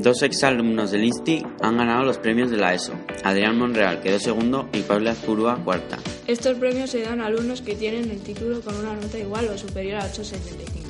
Dos exalumnos del INSTI han ganado los premios de la ESO. Adrián Monreal quedó segundo y Paula Azpurúa cuarta. Estos premios se dan a alumnos que tienen el título con una nota igual o superior a 8,75.